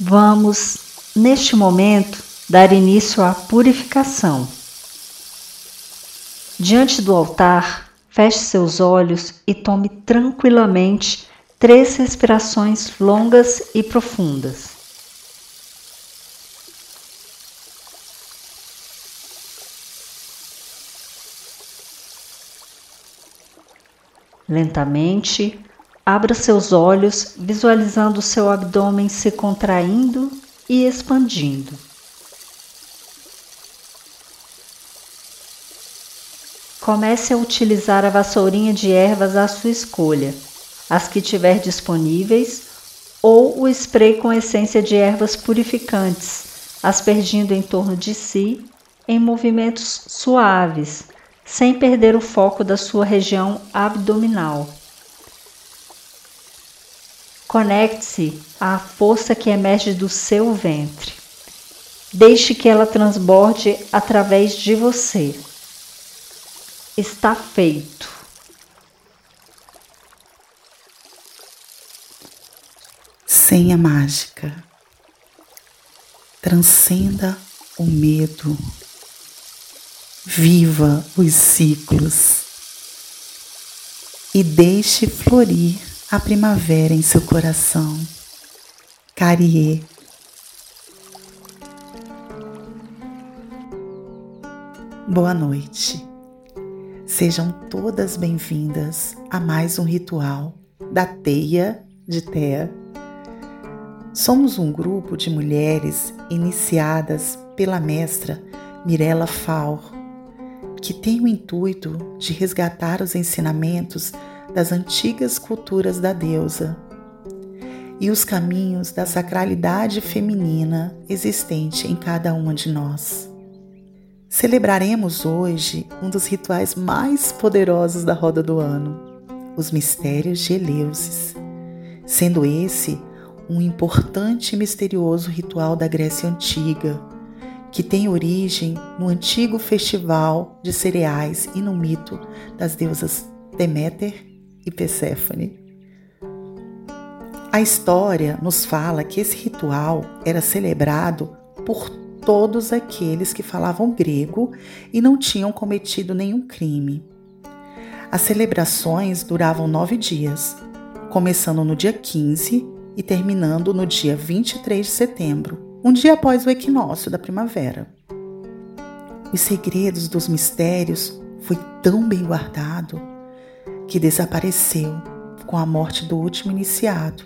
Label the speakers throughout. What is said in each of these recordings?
Speaker 1: Vamos, neste momento, dar início à purificação. Diante do altar, feche seus olhos e tome tranquilamente três respirações longas e profundas. Lentamente, abra seus olhos, visualizando seu abdômen se contraindo e expandindo. Comece a utilizar a vassourinha de ervas à sua escolha, as que tiver disponíveis, ou o spray com essência de ervas purificantes, aspergindo em torno de si em movimentos suaves, sem perder o foco da sua região abdominal. Conecte-se à força que emerge do seu ventre. Deixe que ela transborde através de você. Está feito.
Speaker 2: Senha mágica. Transcenda o medo Viva os ciclos e deixe florir a primavera em seu coração. Carie. Boa noite. Sejam todas bem-vindas a mais um ritual da Teia de Teia. Somos um grupo de mulheres iniciadas pela mestra Mirella Faur que tem o intuito de resgatar os ensinamentos das antigas culturas da deusa e os caminhos da sacralidade feminina existente em cada uma de nós. Celebraremos hoje um dos rituais mais poderosos da roda do ano, os mistérios de Eleusis, sendo esse um importante e misterioso ritual da Grécia Antiga que tem origem no antigo festival de cereais e no mito das deusas Deméter e Perséfone. A história nos fala que esse ritual era celebrado por todos aqueles que falavam grego e não tinham cometido nenhum crime. As celebrações duravam nove dias, começando no dia 15 e terminando no dia 23 de setembro um dia após o equinócio da primavera. Os segredos dos mistérios foi tão bem guardado que desapareceu com a morte do último iniciado,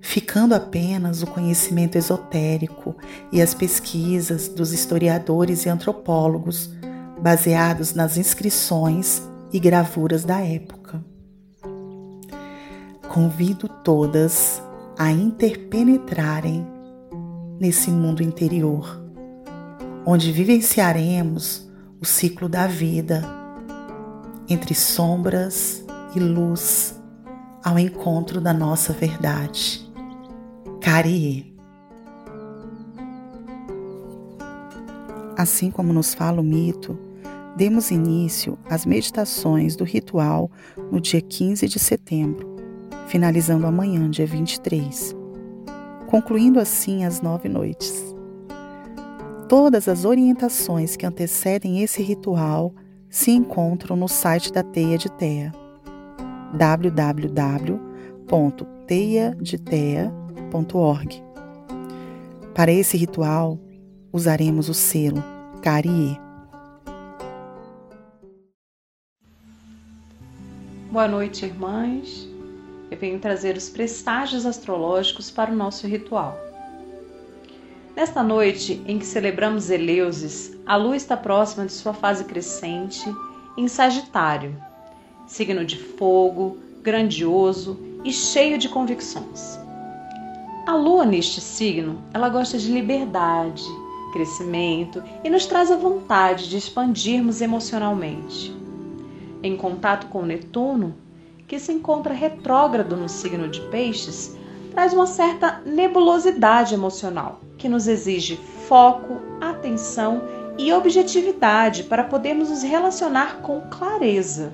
Speaker 2: ficando apenas o conhecimento esotérico e as pesquisas dos historiadores e antropólogos baseados nas inscrições e gravuras da época. Convido todas a interpenetrarem nesse mundo interior, onde vivenciaremos o ciclo da vida entre sombras e luz ao encontro da nossa verdade. Carie. Assim como nos fala o mito, demos início às meditações do ritual no dia 15 de setembro, finalizando amanhã, dia 23 concluindo assim as nove noites. Todas as orientações que antecedem esse ritual se encontram no site da Teia de Teia, www.teiadeteia.org. Para esse ritual, usaremos o selo Carie.
Speaker 3: Boa noite, irmãs eu venho trazer os prestágios astrológicos para o nosso ritual. Nesta noite em que celebramos Eleusis, a lua está próxima de sua fase crescente em Sagitário, signo de fogo, grandioso e cheio de convicções. A lua neste signo, ela gosta de liberdade, crescimento e nos traz a vontade de expandirmos emocionalmente. Em contato com Netuno, que se encontra retrógrado no signo de Peixes, traz uma certa nebulosidade emocional, que nos exige foco, atenção e objetividade para podermos nos relacionar com clareza,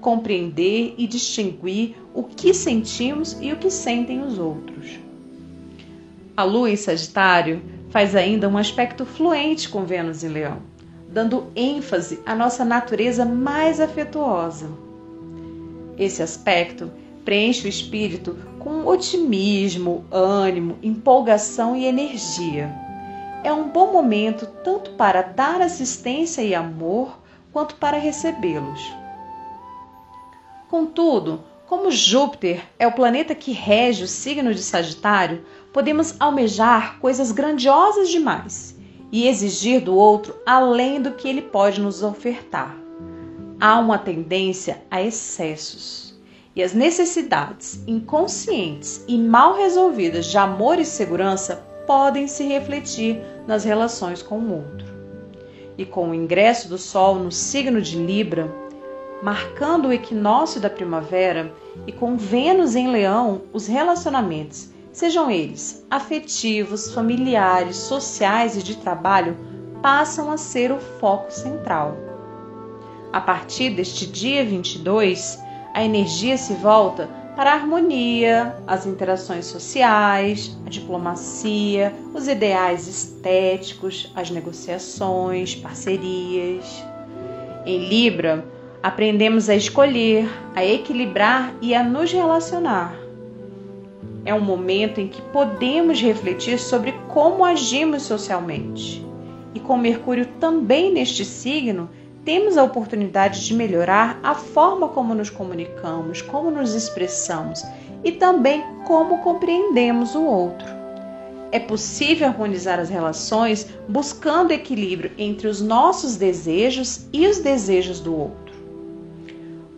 Speaker 3: compreender e distinguir o que sentimos e o que sentem os outros. A Lua em Sagitário faz ainda um aspecto fluente com Vênus em Leão, dando ênfase à nossa natureza mais afetuosa. Esse aspecto preenche o espírito com otimismo, ânimo, empolgação e energia. É um bom momento tanto para dar assistência e amor quanto para recebê-los. Contudo, como Júpiter é o planeta que rege o signo de Sagitário, podemos almejar coisas grandiosas demais e exigir do outro além do que ele pode nos ofertar. Há uma tendência a excessos. E as necessidades inconscientes e mal resolvidas de amor e segurança podem se refletir nas relações com o outro. E com o ingresso do Sol no signo de Libra, marcando o equinócio da primavera, e com Vênus em Leão, os relacionamentos, sejam eles afetivos, familiares, sociais e de trabalho, passam a ser o foco central. A partir deste dia 22, a energia se volta para a harmonia, as interações sociais, a diplomacia, os ideais estéticos, as negociações, parcerias. Em Libra, Aprendemos a escolher, a equilibrar e a nos relacionar. É um momento em que podemos refletir sobre como agimos socialmente. E com Mercúrio também neste signo, temos a oportunidade de melhorar a forma como nos comunicamos, como nos expressamos e também como compreendemos o outro. É possível harmonizar as relações buscando equilíbrio entre os nossos desejos e os desejos do outro.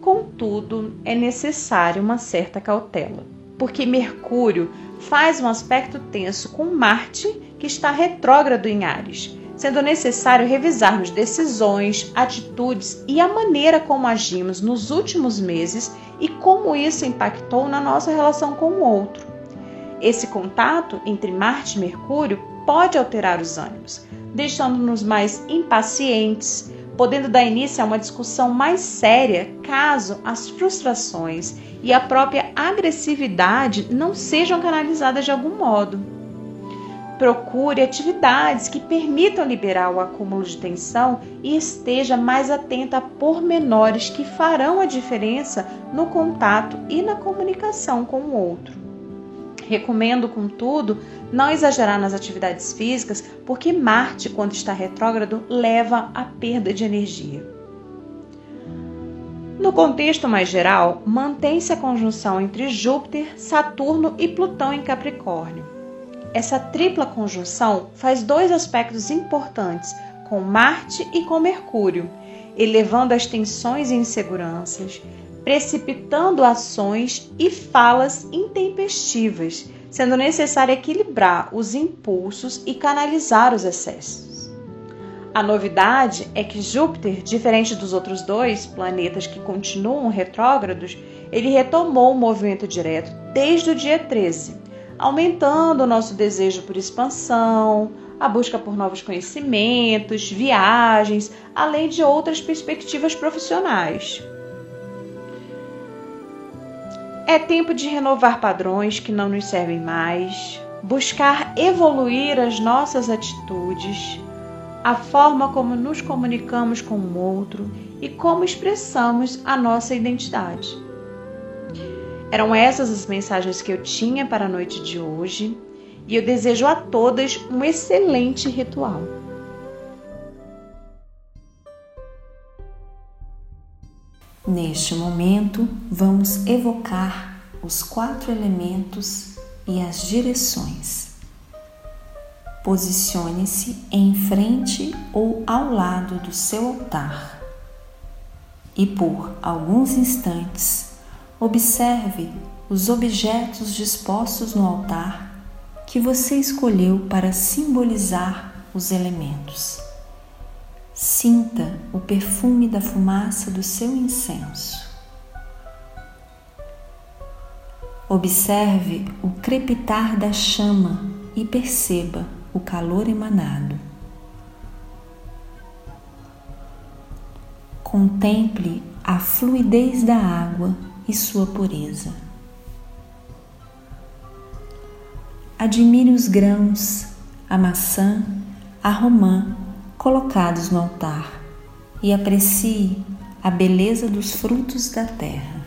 Speaker 3: Contudo, é necessária uma certa cautela, porque Mercúrio faz um aspecto tenso com Marte, que está retrógrado em Ares, sendo necessário revisarmos decisões, atitudes e a maneira como agimos nos últimos meses e como isso impactou na nossa relação com o outro. Esse contato entre Marte e Mercúrio pode alterar os ânimos, deixando-nos mais impacientes, podendo dar início a uma discussão mais séria caso as frustrações e a própria agressividade não sejam canalizadas de algum modo. Procure atividades que permitam liberar o acúmulo de tensão e esteja mais atenta a pormenores que farão a diferença no contato e na comunicação com o outro. Recomendo, contudo, não exagerar nas atividades físicas, porque Marte, quando está retrógrado, leva à perda de energia. No contexto mais geral, mantém-se a conjunção entre Júpiter, Saturno e Plutão em Capricórnio. Essa tripla conjunção faz dois aspectos importantes com Marte e com Mercúrio, elevando as tensões e inseguranças, precipitando ações e falas intempestivas, sendo necessário equilibrar os impulsos e canalizar os excessos. A novidade é que Júpiter, diferente dos outros dois planetas que continuam retrógrados, ele retomou o movimento direto desde o dia 13, aumentando o nosso desejo por expansão, a busca por novos conhecimentos, viagens, além de outras perspectivas profissionais. É tempo de renovar padrões que não nos servem mais, buscar evoluir as nossas atitudes, a forma como nos comunicamos com o outro e como expressamos a nossa identidade. Eram essas as mensagens que eu tinha para a noite de hoje e eu desejo a todas um excelente ritual.
Speaker 1: Neste momento, vamos evocar os quatro elementos e as direções. Posicione-se em frente ou ao lado do seu altar e, por alguns instantes, observe os objetos dispostos no altar que você escolheu para simbolizar os elementos. Sinta o perfume da fumaça do seu incenso. Observe o crepitar da chama e perceba o calor emanado. Contemple a fluidez da água e sua pureza.
Speaker 4: admire os grãos, a maçã, a romã colocados no altar e aprecie a beleza dos frutos da terra.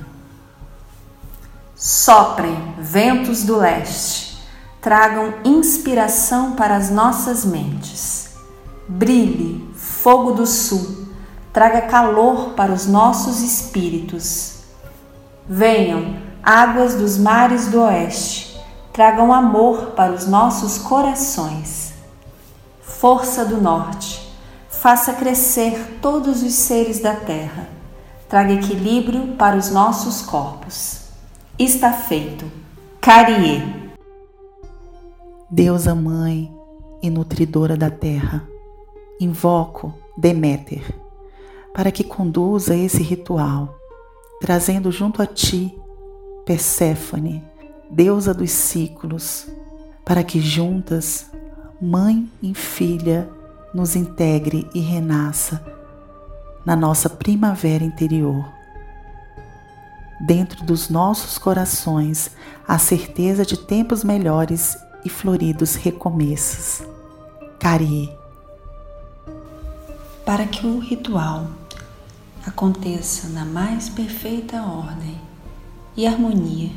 Speaker 4: Soprem ventos do leste, tragam inspiração para as nossas mentes. Brilhe fogo do sul, traga calor para os nossos espíritos. Venham águas dos mares do oeste, tragam amor para os nossos corações. Força do norte, faça crescer todos os seres da terra, traga equilíbrio para os nossos corpos. Está feito. Carie.
Speaker 2: Deusa Mãe e Nutridora da Terra, invoco Deméter para que conduza esse ritual, trazendo junto a ti Perséfone, deusa dos ciclos, para que juntas, mãe e filha, nos integre e renasça na nossa primavera interior. Dentro dos nossos corações, a certeza de tempos melhores e floridos recomeços. Carie.
Speaker 4: Para que o ritual aconteça na mais perfeita ordem e harmonia,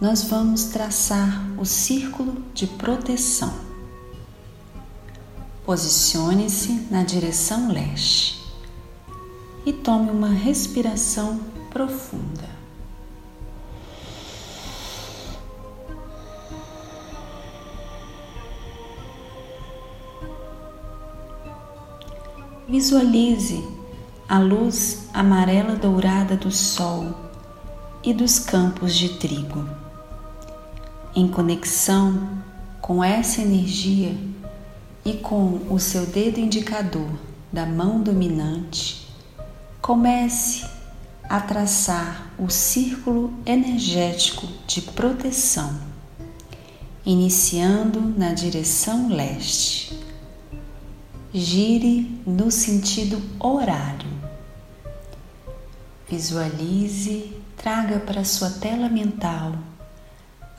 Speaker 4: nós vamos traçar o círculo de proteção. Posicione-se na direção leste e tome uma respiração profunda. Visualize a luz amarela dourada do sol e dos campos de trigo. Em conexão com essa energia e com o seu dedo indicador da mão dominante, comece a traçar o círculo energético de proteção, iniciando na direção leste. Gire no sentido horário. Visualize, traga para sua tela mental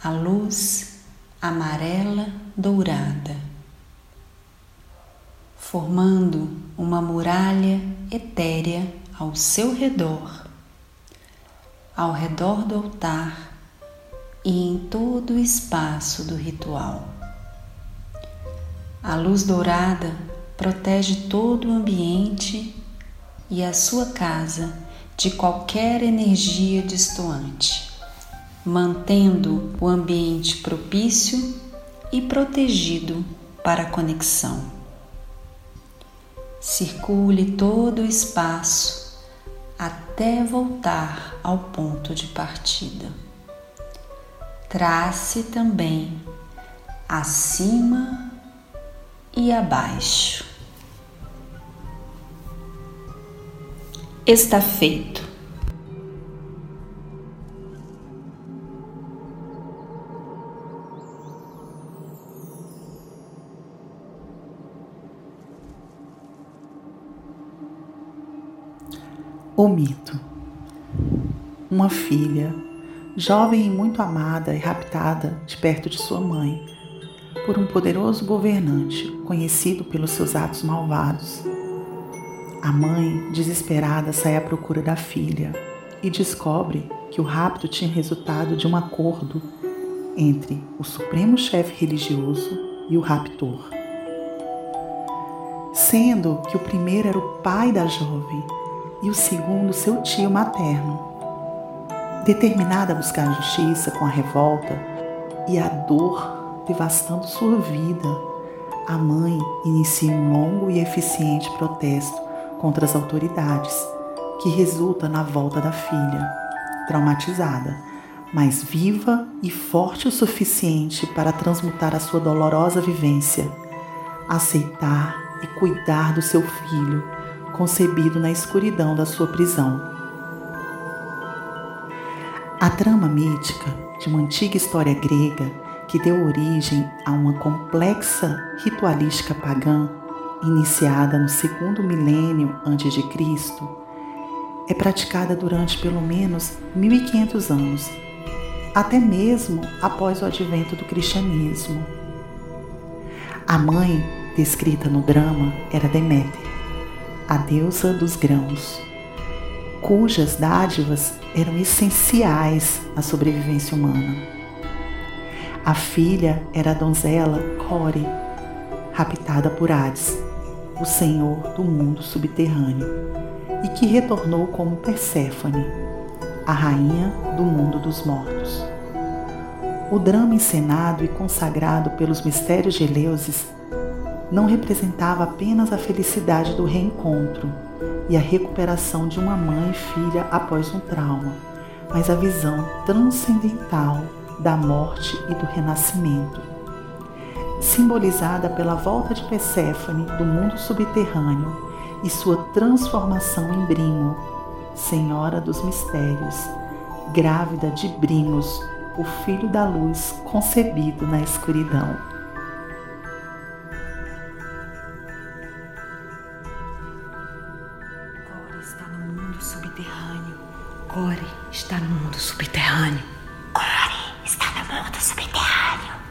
Speaker 4: a luz amarela dourada, formando uma muralha etérea ao seu redor, ao redor do altar e em todo o espaço do ritual. A luz dourada protege todo o ambiente e a sua casa de qualquer energia distoante, mantendo o ambiente propício e protegido para a conexão. Circule todo o espaço até voltar ao ponto de partida. Trace também acima e abaixo. Está feito.
Speaker 2: O mito. Uma filha, jovem e muito amada e raptada de perto de sua mãe, por um poderoso governante conhecido pelos seus atos malvados a mãe, desesperada, sai à procura da filha e descobre que o rapto tinha resultado de um acordo entre o supremo chefe religioso e o raptor. Sendo que o primeiro era o pai da jovem e o segundo seu tio materno. Determinada a buscar justiça com a revolta e a dor devastando sua vida, a mãe inicia um longo e eficiente protesto contra as autoridades, que resulta na volta da filha, traumatizada, mas viva e forte o suficiente para transmutar a sua dolorosa vivência, aceitar e cuidar do seu filho, concebido na escuridão da sua prisão. A trama mítica de uma antiga história grega que deu origem a uma complexa ritualística pagã iniciada no segundo milênio antes de Cristo, é praticada durante pelo menos 1500 anos até mesmo após o advento do cristianismo. A mãe, descrita no drama, era Deméter, a deusa dos grãos, cujas dádivas eram essenciais à sobrevivência humana. A filha era a donzela Core, raptada por Hades, o senhor do mundo subterrâneo, e que retornou como Perséfone, a rainha do mundo dos mortos. O drama encenado e consagrado pelos mistérios de Eleusis não representava apenas a felicidade do reencontro e a recuperação de uma mãe e filha após um trauma, mas a visão transcendental da morte e do renascimento, simbolizada pela volta de Perséfone do mundo subterrâneo e sua transformação em Brimo, Senhora dos Mistérios, grávida de Brimos, o filho da luz concebido na escuridão.
Speaker 5: Core está no mundo subterrâneo. Core está no mundo subterrâneo.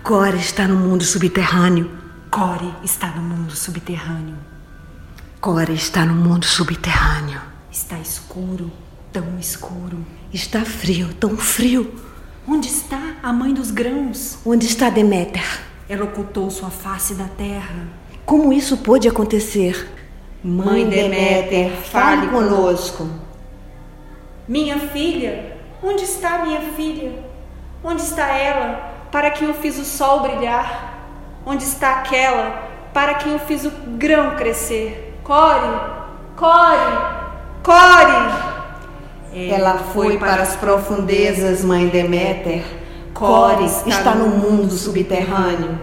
Speaker 6: Core está no mundo subterrâneo.
Speaker 5: Core está no mundo subterrâneo.
Speaker 6: Core está no mundo subterrâneo.
Speaker 5: Está
Speaker 6: escuro, tão escuro.
Speaker 5: Está frio, tão frio.
Speaker 6: Onde está a mãe dos grãos?
Speaker 5: Onde está Deméter?
Speaker 6: Ela ocultou sua face da terra.
Speaker 5: Como isso pôde acontecer?
Speaker 7: Mãe Deméter, fale conosco.
Speaker 6: Minha filha, onde está minha filha? Onde está ela, para quem eu fiz o sol brilhar? Onde está aquela, para quem eu fiz o grão crescer? Core, core, core!
Speaker 7: Ela foi para as profundezas, mãe Deméter. Core está no mundo subterrâneo.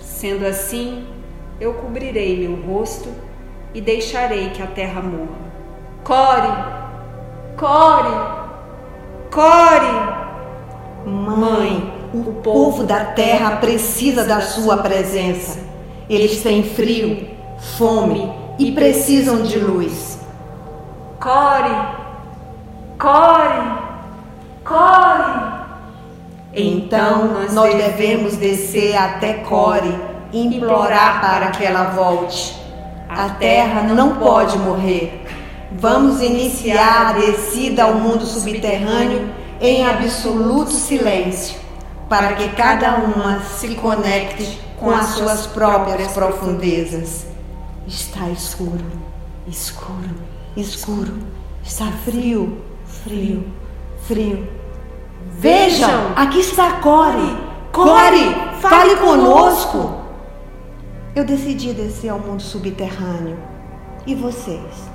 Speaker 6: Sendo assim, eu cobrirei meu rosto e deixarei que a terra morra. Core, core, core!
Speaker 7: Mãe, o povo da terra precisa da sua presença. Eles têm frio, fome e precisam de luz.
Speaker 6: Core, core, core!
Speaker 7: Então nós devemos descer até Core e implorar para que ela volte. A terra não pode morrer. Vamos iniciar a descida ao mundo subterrâneo em absoluto silêncio, para que cada uma se conecte com as suas próprias profundezas. Está escuro, escuro, escuro. Está frio, frio, frio. Vejam, aqui está Core. Core, fale conosco. Eu decidi descer ao mundo subterrâneo. E vocês?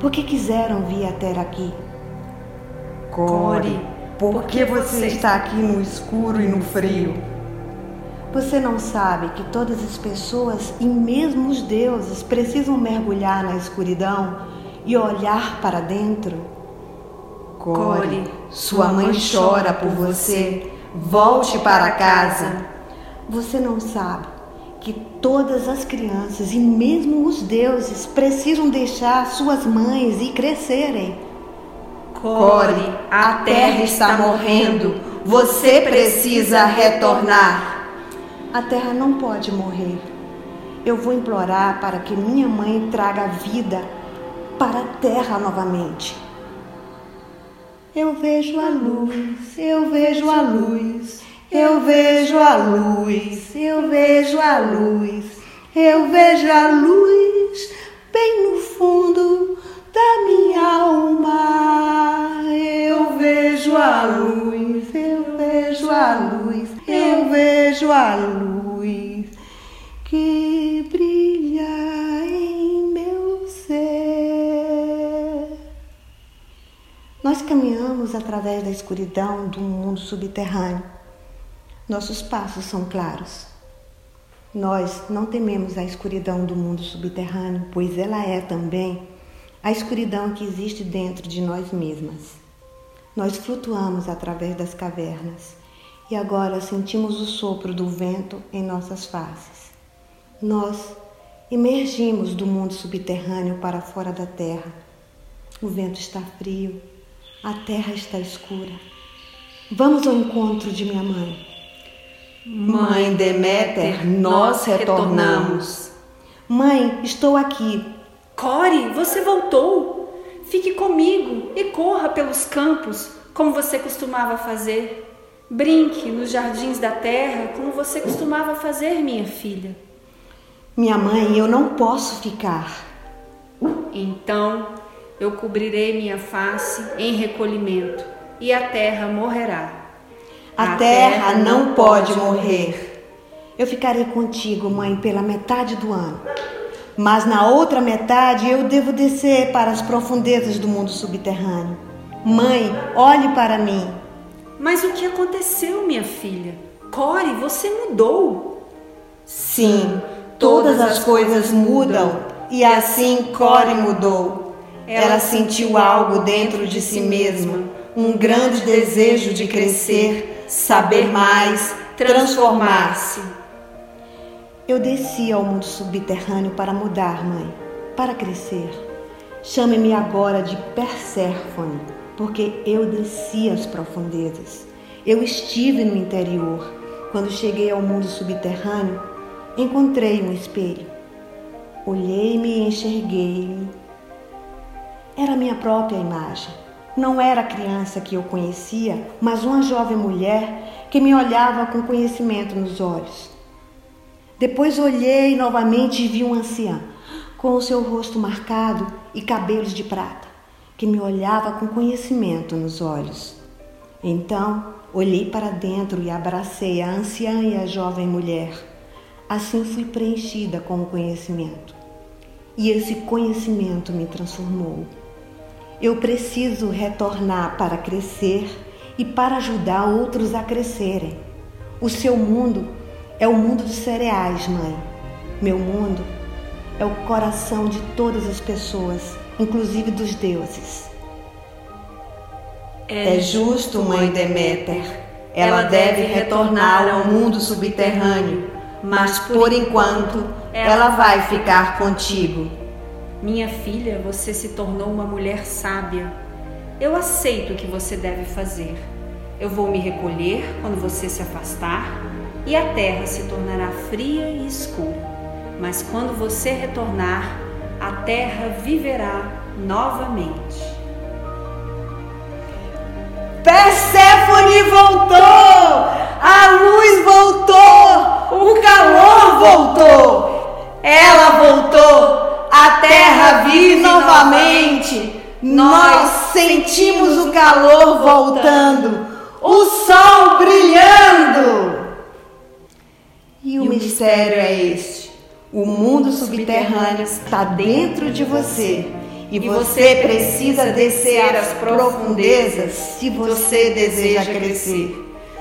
Speaker 7: Por que quiseram vir até aqui?
Speaker 8: Core, por que você está aqui no escuro e no frio?
Speaker 7: Você não sabe que todas as pessoas e mesmo os deuses precisam mergulhar na escuridão e olhar para dentro? Core, sua mãe chora por você. Volte para casa. Você não sabe que todas as crianças e mesmo os deuses precisam deixar suas mães e crescerem. Core, a terra está morrendo. Você precisa retornar. A terra não pode morrer. Eu vou implorar para que minha mãe traga vida para a terra novamente. Eu vejo a luz, eu vejo a luz, eu vejo a luz, eu vejo a luz, eu vejo a luz bem no fundo da minha alma. Vejo a luz, eu vejo a luz, eu vejo a luz que brilha em meu ser. Nós caminhamos através da escuridão do mundo subterrâneo. Nossos passos são claros. Nós não tememos a escuridão do mundo subterrâneo, pois ela é também a escuridão que existe dentro de nós mesmas. Nós flutuamos através das cavernas e agora sentimos o sopro do vento em nossas faces. Nós emergimos do mundo subterrâneo para fora da terra. O vento está frio, a terra está escura. Vamos ao encontro de minha mãe.
Speaker 8: Mãe Deméter, nós retornamos.
Speaker 7: Mãe, estou aqui.
Speaker 6: Core, você voltou. Fique comigo e corra pelos campos, como você costumava fazer. Brinque nos jardins da terra, como você costumava fazer, minha filha.
Speaker 7: Minha mãe, eu não posso ficar.
Speaker 6: Então eu cobrirei minha face em recolhimento, e a terra morrerá.
Speaker 7: A terra não pode morrer. Eu ficarei contigo, mãe, pela metade do ano. Mas na outra metade eu devo descer para as profundezas do mundo subterrâneo. Mãe, olhe para mim.
Speaker 6: Mas o que aconteceu, minha filha? Core, você mudou.
Speaker 7: Sim, todas as coisas mudam e assim Core mudou. Ela sentiu algo dentro de si mesma, um grande desejo de crescer saber mais, transformar-se. Eu desci ao mundo subterrâneo para mudar, mãe, para crescer. Chame-me agora de Perséfone, porque eu desci às profundezas. Eu estive no interior. Quando cheguei ao mundo subterrâneo, encontrei um espelho. Olhei-me e enxerguei-me. Era minha própria imagem. Não era a criança que eu conhecia, mas uma jovem mulher que me olhava com conhecimento nos olhos. Depois olhei novamente e vi um ancião, com o seu rosto marcado e cabelos de prata, que me olhava com conhecimento nos olhos. Então olhei para dentro e abracei a anciã e a jovem mulher. Assim fui preenchida com o conhecimento. E esse conhecimento me transformou. Eu preciso retornar para crescer e para ajudar outros a crescerem. O seu mundo é o mundo dos cereais, mãe. Meu mundo é o coração de todas as pessoas, inclusive dos deuses.
Speaker 8: É justo, mãe Deméter. Ela deve retornar ao mundo subterrâneo, mas por enquanto ela vai ficar contigo.
Speaker 6: Minha filha, você se tornou uma mulher sábia. Eu aceito o que você deve fazer. Eu vou me recolher quando você se afastar e a terra se tornará fria e escura. Mas quando você retornar, a terra viverá novamente.
Speaker 8: Perséfone voltou! A luz voltou! O calor voltou! Ela voltou! a terra vive novamente. Nós sentimos o calor voltando, o sol brilhando. E o mistério é este: o mundo subterrâneo está dentro de você. E você precisa descer às profundezas se você deseja crescer.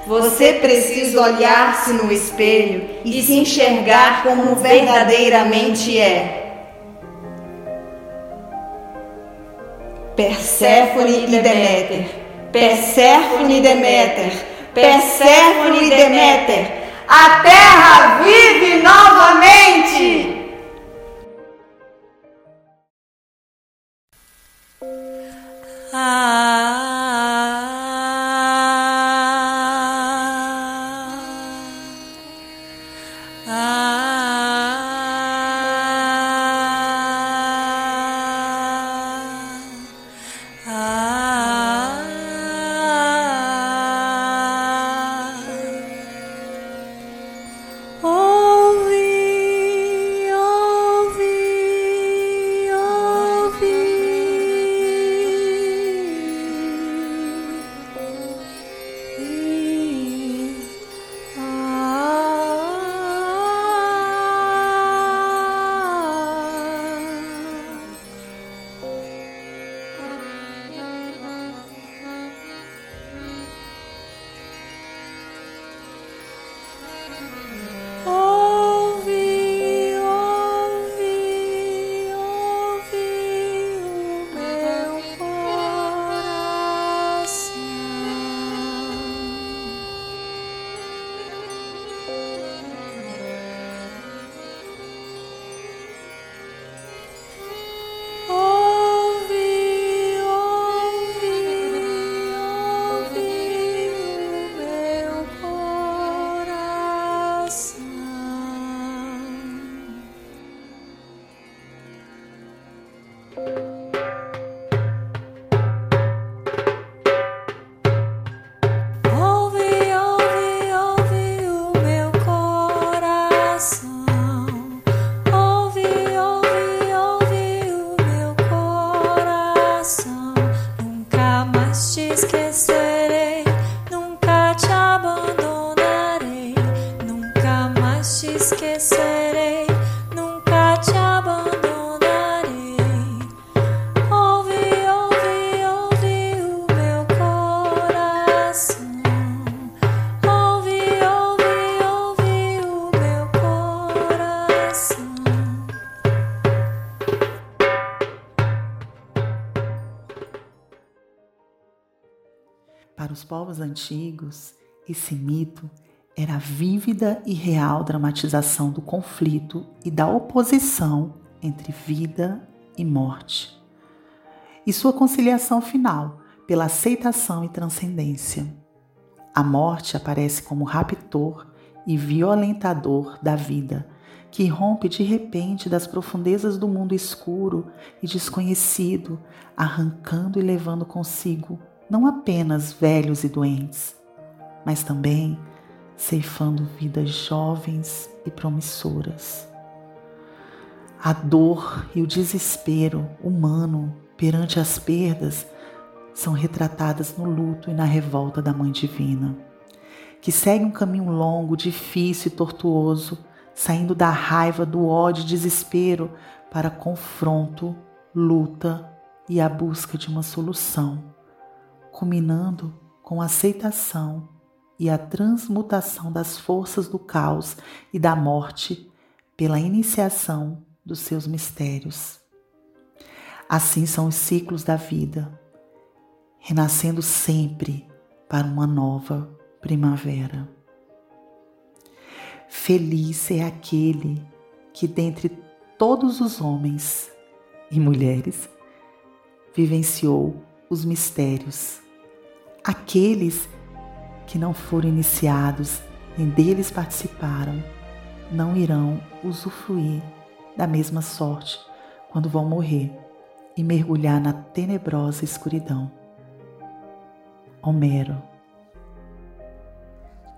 Speaker 8: Você precisa olhar-se no espelho e se enxergar como verdadeiramente é. Perséfone e Deméter, Perséfone e Deméter, Perséfone e Deméter, a terra vive novamente!
Speaker 2: Povos antigos, esse mito era a vívida e real dramatização do conflito e da oposição entre vida e morte, e sua conciliação final pela aceitação e transcendência. A morte aparece como raptor e violentador da vida, que rompe de repente das profundezas do mundo escuro e desconhecido, arrancando e levando consigo não apenas velhos e doentes, mas também ceifando vidas jovens e promissoras. A dor e o desespero humano perante as perdas são retratadas no luto e na revolta da Mãe Divina, que segue um caminho longo, difícil e tortuoso, saindo da raiva, do ódio e desespero para confronto, luta e a busca de uma solução culminando com a aceitação e a transmutação das forças do caos e da morte pela iniciação dos seus mistérios. Assim são os ciclos da vida, renascendo sempre para uma nova primavera. Feliz é aquele que, dentre todos os homens e mulheres, vivenciou os mistérios Aqueles que não foram iniciados nem deles participaram não irão usufruir da mesma sorte quando vão morrer e mergulhar na tenebrosa escuridão. Homero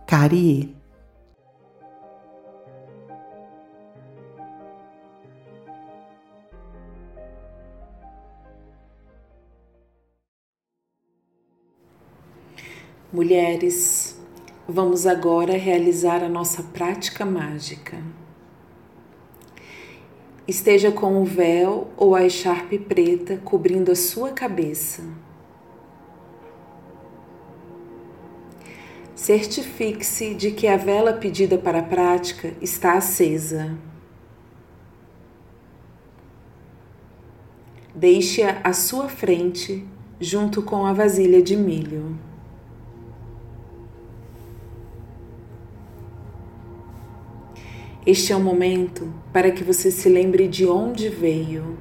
Speaker 2: Carie
Speaker 9: Mulheres, vamos agora realizar a nossa prática mágica. Esteja com o véu ou a echarpe preta cobrindo a sua cabeça. Certifique-se de que a vela pedida para a prática está acesa. Deixe-a à sua frente, junto com a vasilha de milho. Este é o momento para que você se lembre de onde veio,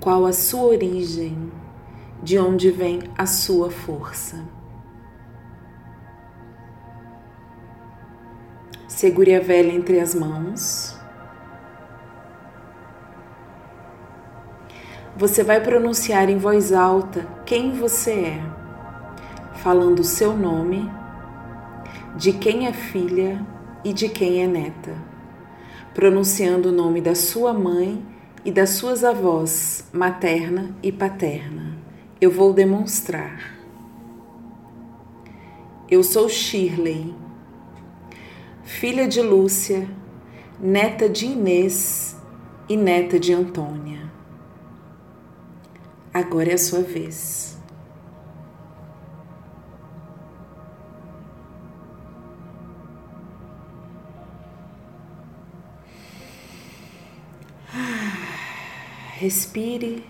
Speaker 9: qual a sua origem, de onde vem a sua força. Segure a vela entre as mãos. Você vai pronunciar em voz alta quem você é, falando o seu nome, de quem é filha e de quem é neta pronunciando o nome da sua mãe e das suas avós, materna e paterna. Eu vou demonstrar. Eu sou Shirley, filha de Lúcia, neta de Inês e neta de Antônia. Agora é a sua vez. Respire,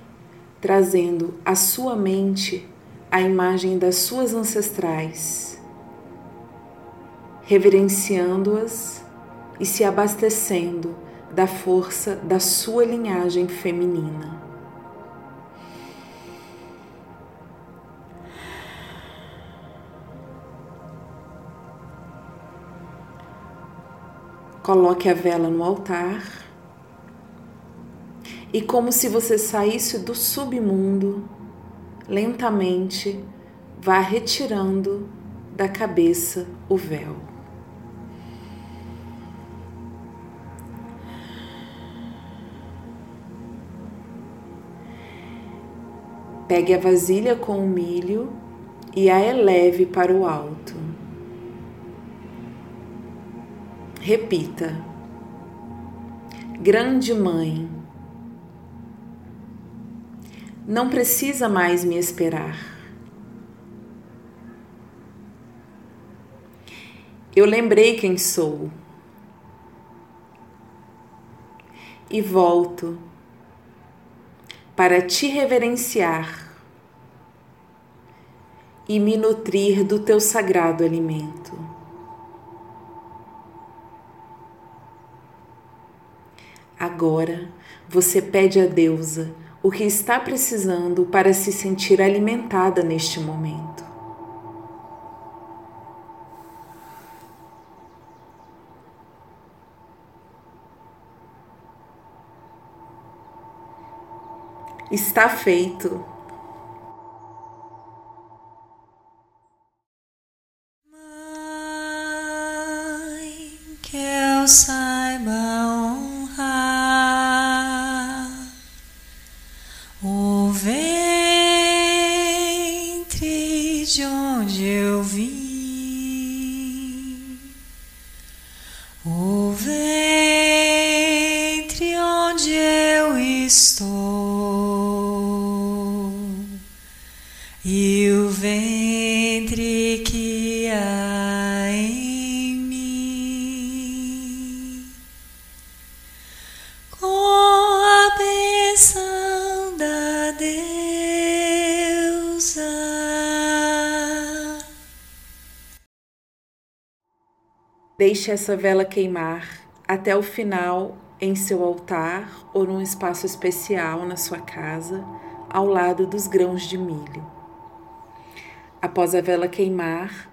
Speaker 9: trazendo à sua mente a imagem das suas ancestrais, reverenciando-as e se abastecendo da força da sua linhagem feminina. Coloque a vela no altar e como se você saísse do submundo, lentamente vá retirando da cabeça o véu. Pegue a vasilha com o milho e a eleve para o alto. Repita: Grande Mãe, não precisa mais me esperar. Eu lembrei quem sou e volto para te reverenciar e me nutrir do teu sagrado alimento. Agora você pede a deusa o que está precisando para se sentir alimentada neste momento. Está feito.
Speaker 10: Mãe, que eu saiba
Speaker 9: Deixe essa vela queimar até o final em seu altar ou num espaço especial na sua casa, ao lado dos grãos de milho. Após a vela queimar,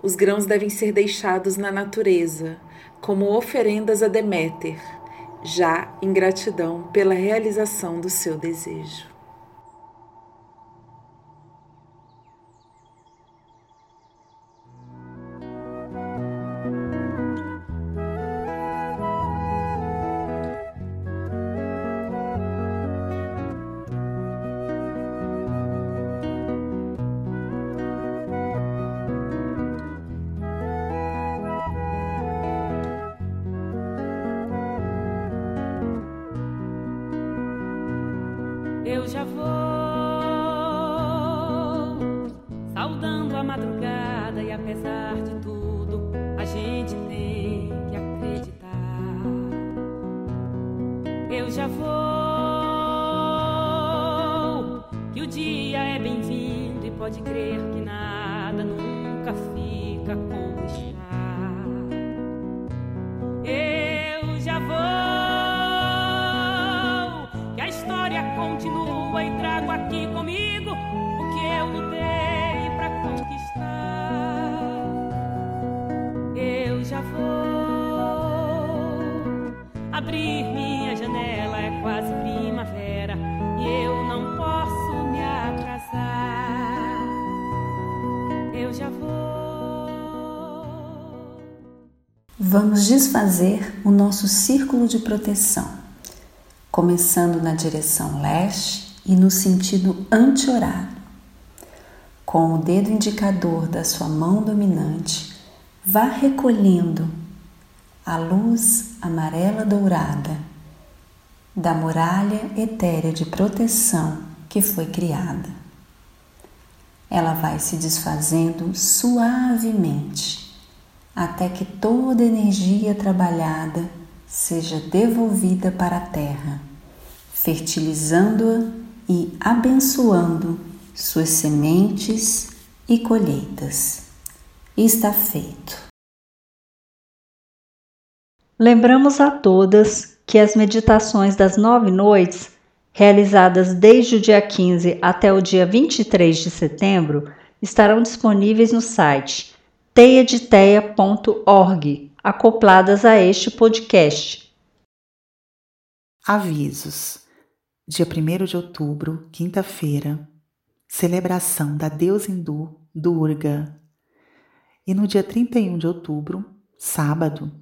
Speaker 9: os grãos devem ser deixados na natureza, como oferendas a Deméter, já em gratidão pela realização do seu desejo.
Speaker 11: Eu já vou.
Speaker 4: Vamos desfazer o nosso círculo de proteção, começando na direção leste e no sentido anti-horário. Com o dedo indicador da sua mão dominante, vá recolhendo a luz amarela dourada da muralha etérea de proteção que foi criada. Ela vai se desfazendo suavemente até que toda energia trabalhada seja devolvida para a terra, fertilizando-a e abençoando suas sementes e colheitas. Está feito.
Speaker 1: Lembramos a todas que as meditações das nove noites, realizadas desde o dia 15 até o dia 23 de setembro, estarão disponíveis no site teiadeteia.org, acopladas a este podcast.
Speaker 2: Avisos. Dia 1 de outubro, quinta-feira, celebração da deusa hindu Durga. E no dia 31 de outubro, sábado,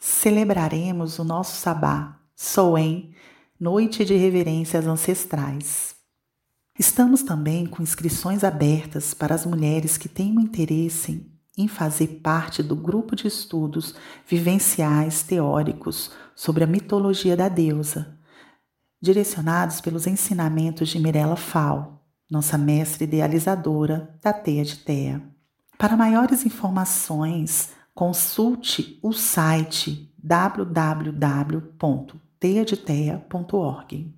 Speaker 2: celebraremos o nosso sabá, Soen, Noite de Reverências Ancestrais. Estamos também com inscrições abertas para as mulheres que tenham interesse em fazer parte do grupo de estudos vivenciais teóricos sobre a mitologia da deusa, direcionados pelos ensinamentos de Mirella Fal, nossa mestre idealizadora da Teia de Teia. Para maiores informações, consulte o site www.teiadeteia.org.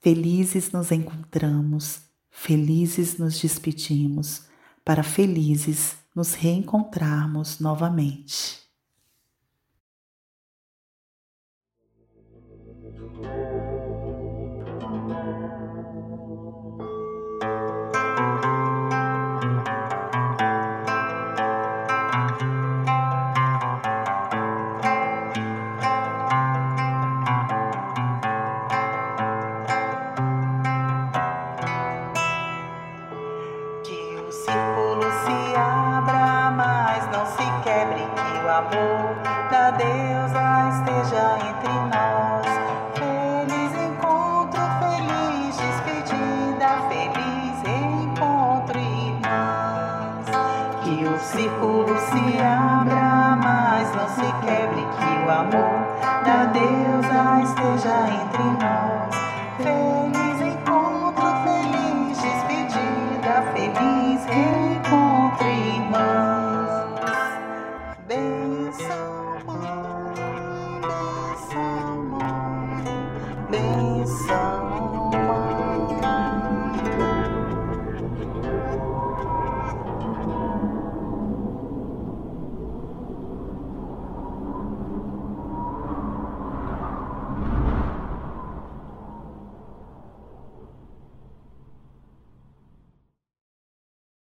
Speaker 2: Felizes nos encontramos, felizes nos despedimos, para felizes nos reencontrarmos novamente.